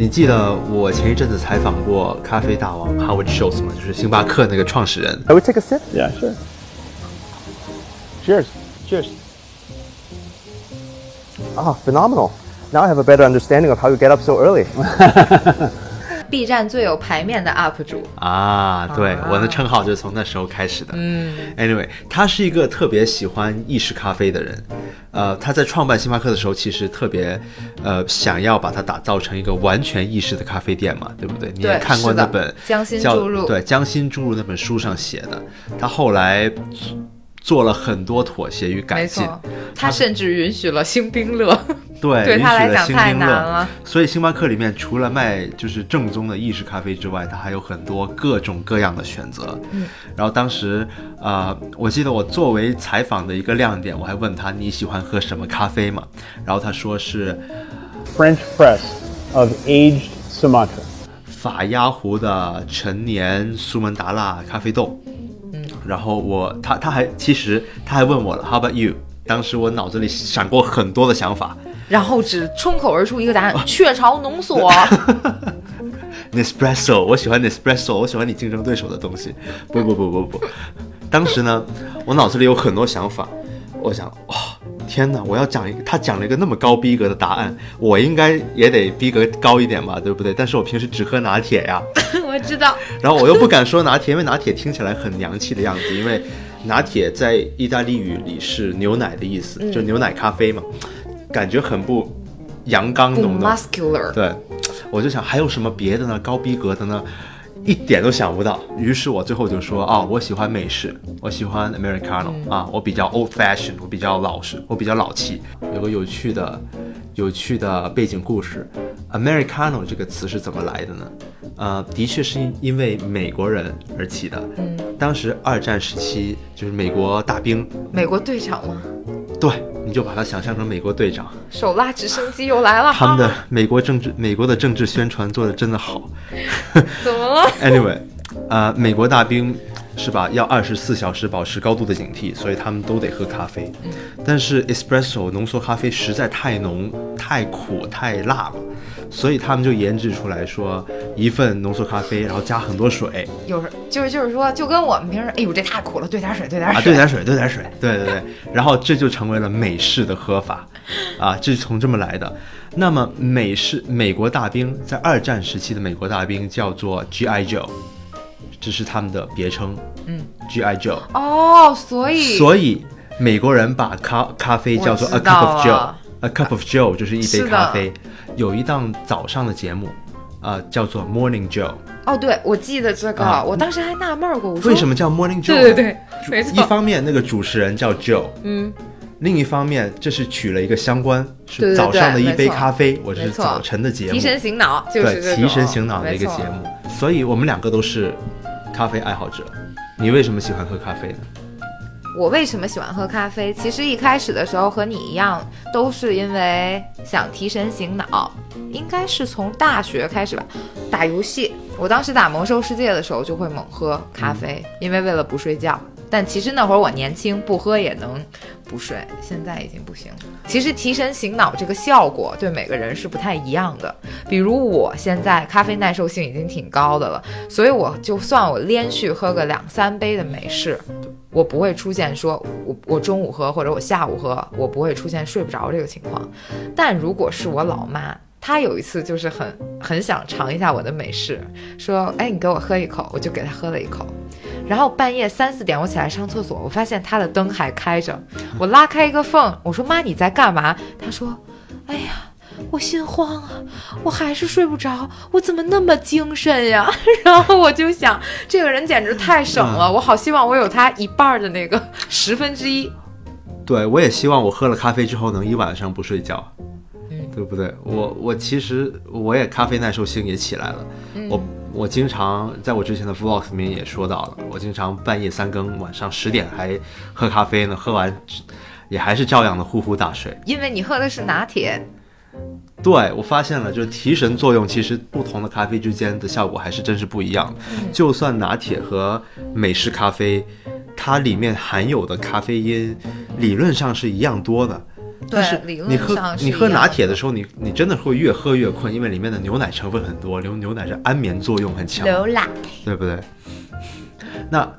你记得我前一阵子采访过咖啡大王 Howard Schultz 吗？就是星巴克那个创始人。 I would take a sip. Yeah, sure. Cheers. Cheers. Ah, phenomenal. Now I have a better understanding of how you get up so early. B 站最有排面的 UP 主，啊，对，啊我的称号就是从那时候开始的。嗯，anyway，他是一个特别喜欢意式咖啡的人。呃，他在创办星巴克的时候，其实特别呃想要把它打造成一个完全意式的咖啡店嘛，对不对？你也看过那本将心叫注入对《将心注入》那本书上写的。他后来做了很多妥协与改进。他甚至允许了星冰乐。对，对他允许了来讲太星冰乐难了所以星巴克里面除了卖就是正宗的意式咖啡之外，它还有很多各种各样的选择。嗯，然后当时呃，我记得我作为采访的一个亮点，我还问他你喜欢喝什么咖啡嘛？然后他说是 French press of aged Sumatra. 法压壶的陈年苏门答腊咖啡豆。嗯，然后我他他还其实他还问我了，How about you？当时我脑子里闪过很多的想法。然后只冲口而出一个答案：雀巢浓缩。Nespresso，我喜欢 Nespresso，我喜欢你竞争对手的东西。不不不不不，当时呢，我脑子里有很多想法，我想，哇、天哪！我要讲一个，他讲了一个那么高逼格的答案，我应该也得逼格高一点吧，对不对？但是我平时只喝拿铁呀，我知道，然后我又不敢说拿铁，因为拿铁听起来很洋气的样子，因为拿铁在意大利语里是牛奶的意思，就牛奶咖啡嘛，感觉很不阳刚不浓浓。muscular。对，我就想还有什么别的呢？高逼格的呢？一点都想不到。于是我最后就说啊、我喜欢美式，我喜欢 Americano、啊，我比较 old fashion，我比较老实，我比较老气。有个有趣的、有趣的背景故事，Americano 这个词是怎么来的呢？呃，的确是因因为美国人而起的。嗯，当时二战时期就是美国大兵，美国队长吗？对，你就把它想象成美国队长。手拉直升机又来了。他们的美国政治，美国的政治宣传做的真的好。怎么了？Anyway，呃，美国大兵是吧？要二十四小时保持高度的警惕，所以他们都得喝咖啡。但是 espresso 浓缩咖啡实在太浓、太苦、太辣了，所以他们就研制出来说，一份浓缩咖啡，然后加很多水有时就是就是说，就跟我们平时，哎呦这太苦了，兑点水，兑点啊，水。兑点水，兑点水，对对对，然后这就成为了美式的喝法，啊，这是从这么来的。那么美式美国大兵在二战时期的美国大兵叫做 G.I. Joe，这是他们的别称，嗯，G.I. Joe。哦，所以所以美国人把咖咖啡叫做 a cup of Joe，a cup of Joe 就是一杯咖啡。有一档早上的节目，啊、叫做 Morning Joe。哦，对，我记得这个，啊我当时还纳闷儿过，我说为什么叫 Morning Joe？对对对没错一方面那个主持人叫 Joe，嗯，另一方面这是取了一个相关，是早上的一杯咖啡，我这是早晨的节目，提神醒脑，就是对提神醒脑的一个节。目。所以我们两个都是咖啡爱好者。你为什么喜欢喝咖啡呢？我为什么喜欢喝咖啡？其实一开始的时候和你一样，都是因为想提神醒脑。应该是从大学开始吧，打游戏。我当时打魔兽世界的时候就会猛喝咖啡，因为为了不睡觉。但其实那会儿我年轻，不喝也能不睡，现在已经不行了。其实提神醒脑这个效果对每个人是不太一样的。比如我现在咖啡耐受性已经挺高的了，所以我就算我连续喝个两三杯的美式，我不会出现说我我中午喝或者我下午喝，我不会出现睡不着这个情况。但如果是我老妈，她有一次就是很很想尝一下我的美式，说：“哎，你给我喝一口。”我就给她喝了一口。然后半夜三四点我起来上厕所，我发现他的灯还开着，我拉开一个缝，我说：“妈，你在干嘛？”他说：“哎呀。”我心慌啊，我还是睡不着，我怎么那么精神呀？然后我就想，这个人简直太省了，我好希望我有他一半儿的那个十分之一。对，我也希望我喝了咖啡之后能一晚上不睡觉，嗯对不对？我我其实我也咖啡耐受性也起来了，嗯我我经常在我之前的 vlog 里面也说到了，我经常半夜三更，晚上十点还喝咖啡呢，喝完也还是照样的呼呼大睡。因为你喝的是拿铁，对我发现了，就是提神作用，其实不同的咖啡之间的效果还是真是不一样的。就算拿铁和美式咖啡，它里面含有的咖啡因理论上是一样多的，但是理论你喝你喝拿铁的时候，你你真的会越喝越困，因为里面的牛奶成分很多，牛牛奶是安眠作用很强，牛奶。对不对？那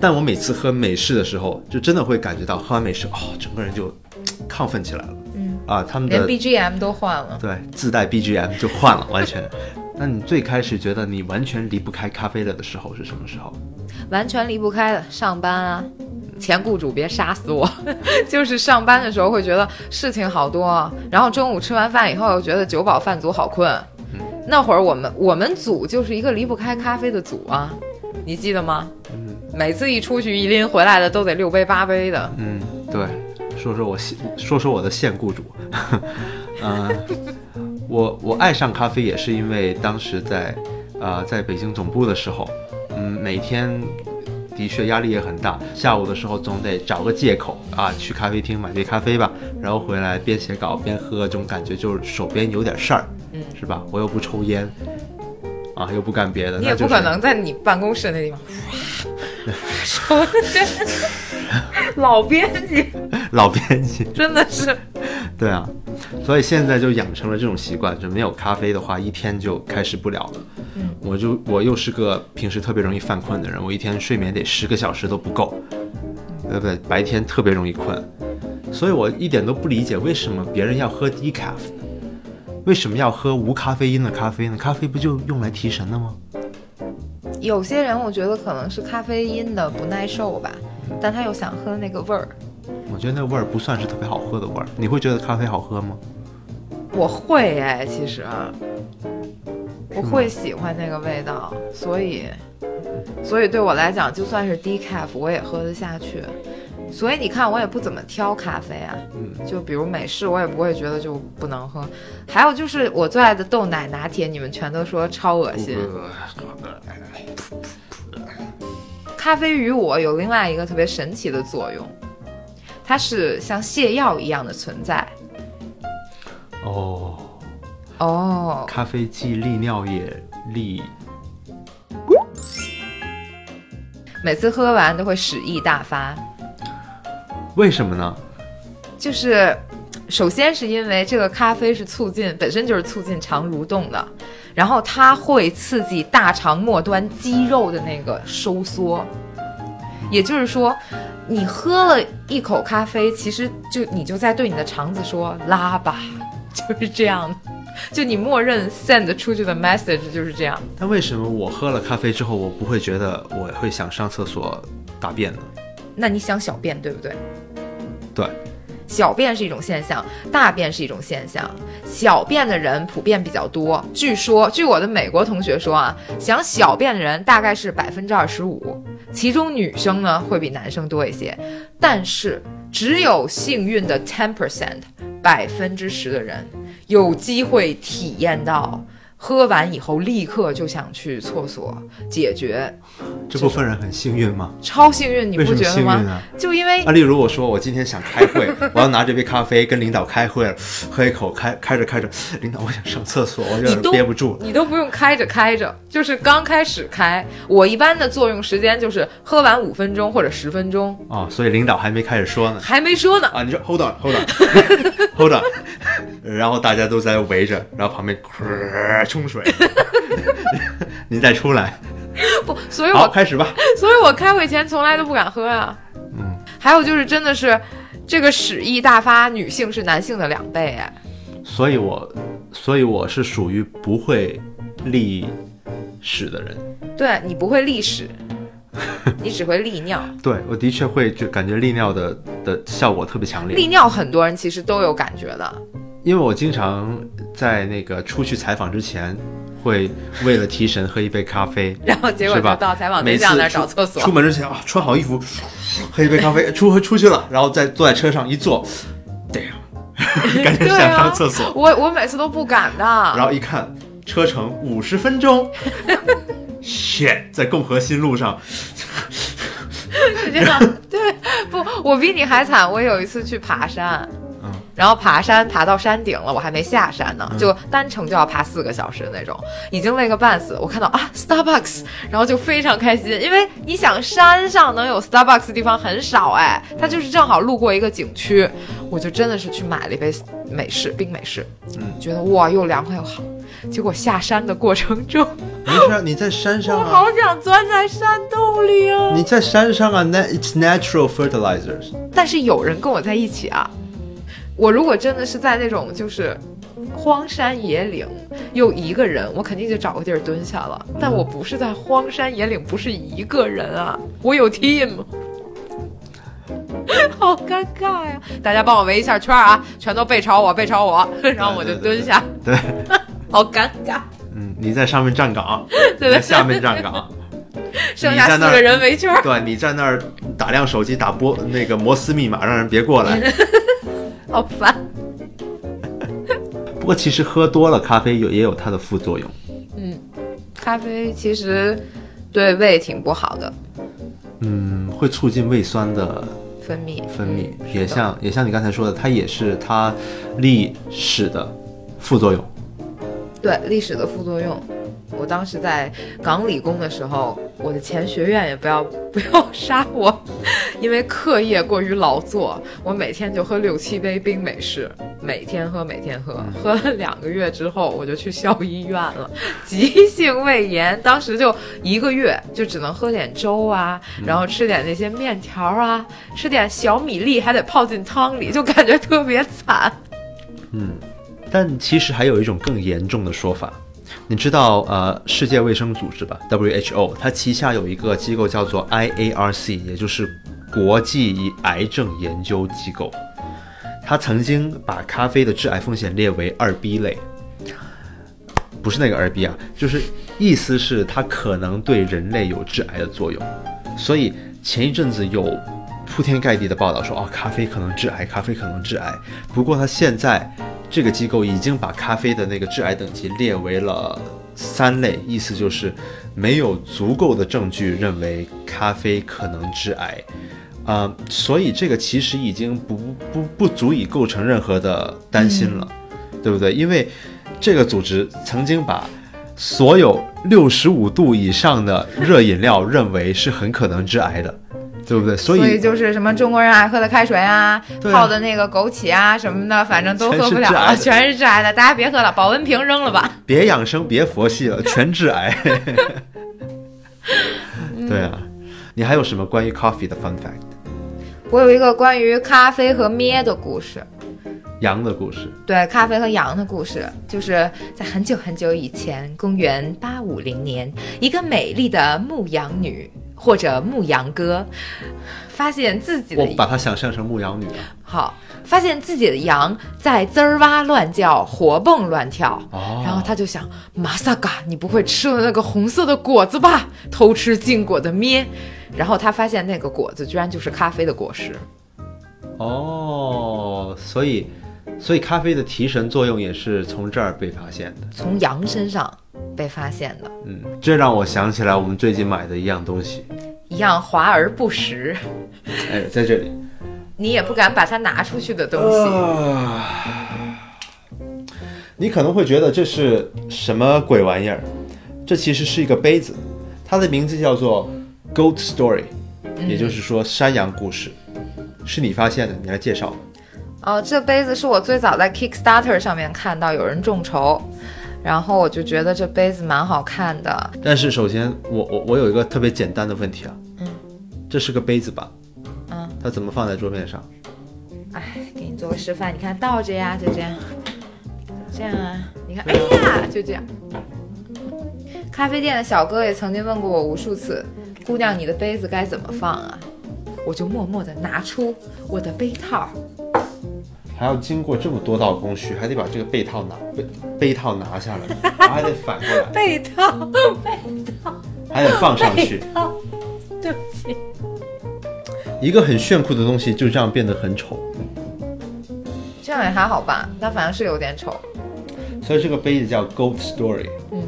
但我每次喝美式的时候，就真的会感觉到喝完美式，哦，整个人就亢奋起来了。嗯啊，他们连的 BGM 都换了。对自带 BGM 就换了，完全。那你最开始觉得你完全离不开咖啡了的时候是什么时候？完全离不开的上班啊。前雇主别杀死我，就是上班的时候会觉得事情好多，然后中午吃完饭以后又觉得酒饱饭足好困。那会儿我们我们组就是一个离不开咖啡的组啊，你记得吗？嗯每次一出去一拎回来的都得六杯八杯的。嗯，对，说说我现说说我的现雇主，嗯、我我爱上咖啡也是因为当时在呃在北京总部的时候，嗯，每天的确压力也很大，下午的时候总得找个借口啊去咖啡厅买杯咖啡吧，然后回来边写稿边喝，这种感觉就是手边有点事儿，嗯，是吧？我又不抽烟。啊，又不干别的，你也不可能在你办公室那地方，说老编辑 老编辑，真的是 对啊，所以现在就养成了这种习惯，就没有咖啡的话，一天就开始不了了。嗯，我就我又是个平时特别容易犯困的人，我一天睡眠得十个小时都不够，对不对？白天特别容易困，所以我一点都不理解为什么别人要喝 decaf，为什么要喝无咖啡因的咖啡呢？咖啡不就用来提神的吗？有些人我觉得可能是咖啡因的不耐受吧，但他又想喝那个味儿。我觉得那个味儿不算是特别好喝的味儿。你会觉得咖啡好喝吗？我会哎，其实我会喜欢那个味道，所以所以对我来讲，就算是 decaf 我也喝得下去。所以你看，我也不怎么挑咖啡啊，嗯。就比如美式，我也不会觉得就不能喝。还有就是我最爱的豆奶拿铁，你们全都说超恶心。咖啡与我有另外一个特别神奇的作用，它是像泻药一样的存在。哦，哦，咖啡既利尿也利每次喝完都会屎意大发，为什么呢？就是首先是因为这个咖啡是促进本身就是促进肠蠕动的，然后它会刺激大肠末端肌肉的那个收缩，也就是说，你喝了一口咖啡，其实就你就在对你的肠子说拉吧，就是这样。就你默认 send 出去的 message 就是这样。那为什么我喝了咖啡之后，我不会觉得我会想上厕所大便呢？那你想小便对不对？对，小便是一种现象，大便是一种现象。小便的人普遍比较多，据说，据我的美国同学说啊，想小便的人大概是百分之二十五，其中女生呢会比男生多一些，但是只有幸运的 ten percent 百分之十的人有机会体验到。喝完以后立刻就想去厕所解决，这部分人很幸运吗？超幸运，你不觉得吗？啊？就因为啊，例如我说我今天想开会，我要拿这杯咖啡跟领导开会，喝一口，开开着开着，领导我想上厕所，我有点憋不住。你都不用开着开着，就是刚开始开。我一般的作用时间就是喝完五分钟或者十分钟，哦，所以领导还没开始说呢。还没说呢。啊，你说 hold on，hold on，hold on，然后大家都在围着，然后旁边咵 冲水，你再出来，不，所以好，我开始吧。所以我开会前从来都不敢喝啊。嗯，还有就是真的是这个屎意大发，女性是男性的两倍哎。所以我，所以我是属于不会利屎的人。对你不会利屎，你只会利尿。对我的确会就感觉利尿的的效果特别强烈。利尿很多人其实都有感觉的。因为我经常在那个出去采访之前，会为了提神喝一杯咖啡，然后结果就到采访对象那儿找厕所。出门之前啊，穿好衣服，喝一杯咖啡，出出去了，然后再坐在车上一坐，对呀，赶紧对想上啊厕所，我我每次都不敢的。然后一看车程五十分钟，shit，在共和新路上，是这样，对，不，我比你还惨。我有一次去爬山，嗯然后爬山爬到山顶了，我还没下山呢，就单程就要爬四个小时那种，已经累个半死。我看到啊 Starbucks，然后就非常开心，因为你想山上能有 Starbucks 的地方很少哎，它就是正好路过一个景区，我就真的是去买了一杯美式冰美式，嗯，觉得哇又凉快又好。结果下山的过程中，没事啊，你在山上啊，我好想钻在山洞里啊。你在山上啊，那 it's natural fertilizers。但是有人跟我在一起啊，我如果真的是在那种就是荒山野岭，又一个人，我肯定就找个地儿蹲下了。但我不是在荒山野岭，不是一个人啊，我有 team，好尴尬呀！大家帮我围一下圈啊，全都背朝我，背朝我，然后 我就蹲下，对，好尴尬。嗯，你在上面站岗，对在下面站岗，剩下四个人围圈儿，对，你在那儿打量手机打波那个摩斯密码，让人别过来。好烦。不过其实喝多了咖啡有也有它的副作用。嗯咖啡其实对胃挺不好的，嗯，会促进胃酸的分泌分泌，嗯也像也像你刚才说的，它也是它历史的副作用。对历史的副作用。我当时在港理工的时候，我的前学院也不要 不要杀我，因为课业过于劳作，我每天就喝六七杯冰美式，每天喝每天喝，喝了两个月之后，我就去校医院了，急性胃炎，当时就一个月就只能喝点粥啊，然后吃点那些面条啊，吃点小米粒，还得泡进汤里，就感觉特别惨。嗯。但其实还有一种更严重的说法，你知道呃世界卫生组织吧 WHO，它旗下有一个机构叫做 IARC，也就是国际癌症研究机构，它曾经把咖啡的致癌风险列为二 B 类。不是那个二 B 啊，就是意思是它可能对人类有致癌的作用，所以前一阵子有铺天盖地的报道说，哦，咖啡可能致癌，咖啡可能致癌。不过它现在这个机构已经把咖啡的那个致癌等级列为了三类，意思就是没有足够的证据认为咖啡可能致癌。啊、所以这个其实已经不不不足以构成任何的担心了，对不对？因为这个组织曾经把所有六十五度以上的热饮料 认为是很可能致癌的，对不对？所以所以就是什么中国人爱喝的开水啊，啊泡的那个枸杞啊什么的，反正都喝不了全是致癌的。大家别喝了，保温瓶扔了吧。别养生，别佛系了，全致癌。对啊，你还有什么关于 coffee 的 fun fact？我有一个关于咖啡和咩的故事，羊的故事。对咖啡和羊的故事，就是在很久很久以前，公元八五零年，一个美丽的牧羊女或者牧羊哥，发现自己的我把它想象成牧羊女了。好，发现自己的羊在滋儿哇乱叫，活蹦乱跳。哦然后他就想，马萨嘎，你不会吃了那个红色的果子吧？偷吃禁果的咩？然后他发现那个果子居然就是咖啡的果实。哦，所以，所以咖啡的提神作用也是从这儿被发现的。从羊身上被发现的，嗯，这让我想起来我们最近买的一样东西。一样华而不实，哎，在这里。你也不敢把它拿出去的东西。啊，你可能会觉得这是什么鬼玩意儿？这其实是一个杯子，它的名字叫做 Goat Story，也就是说山羊故事。是你发现的，你来介绍。哦，这杯子是我最早在 Kickstarter 上面看到有人众筹，然后我就觉得这杯子蛮好看的。但是首先，我我我有一个特别简单的问题啊，嗯，这是个杯子吧？嗯，它怎么放在桌面上？哎，给你做个示范，你看倒着呀，就这样，这样啊，你看，哎呀，就这样。咖啡店的小哥也曾经问过我无数次，姑娘，你的杯子该怎么放啊？我就默默地拿出我的杯套，还要经过这么多道工序，还得把这个被套拿杯杯套拿下来，然 后还得反过来，被套，还得放上去。对不起。一个很炫酷的东西就这样变得很丑，这样也还好吧，但反正是有点丑。所以这个杯子叫 Goat Story。嗯，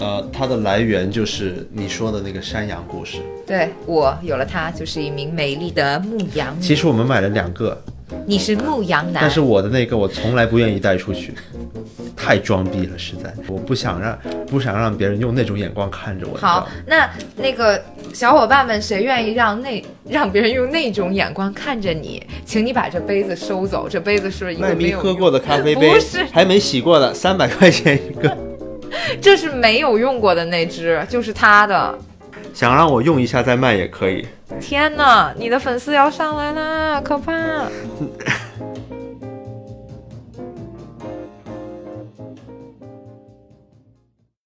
呃，它的来源就是你说的那个山羊故事。对我有了它，就是一名美丽的牧羊女。其实我们买了两个，你是牧羊男。但是我的那个我从来不愿意带出去，太装逼了，实在，我不想让不想让别人用那种眼光看着我。好，那那个小伙伴们，谁愿意让那让别人用那种眼光看着你？请你把这杯子收走，这杯子是一个麦没喝过的咖啡杯，不是还没洗过的，三百块钱一个。这是没有用过的那只，就是他的。想让我用一下再卖也可以。天哪，你的粉丝要上来啦，可怕！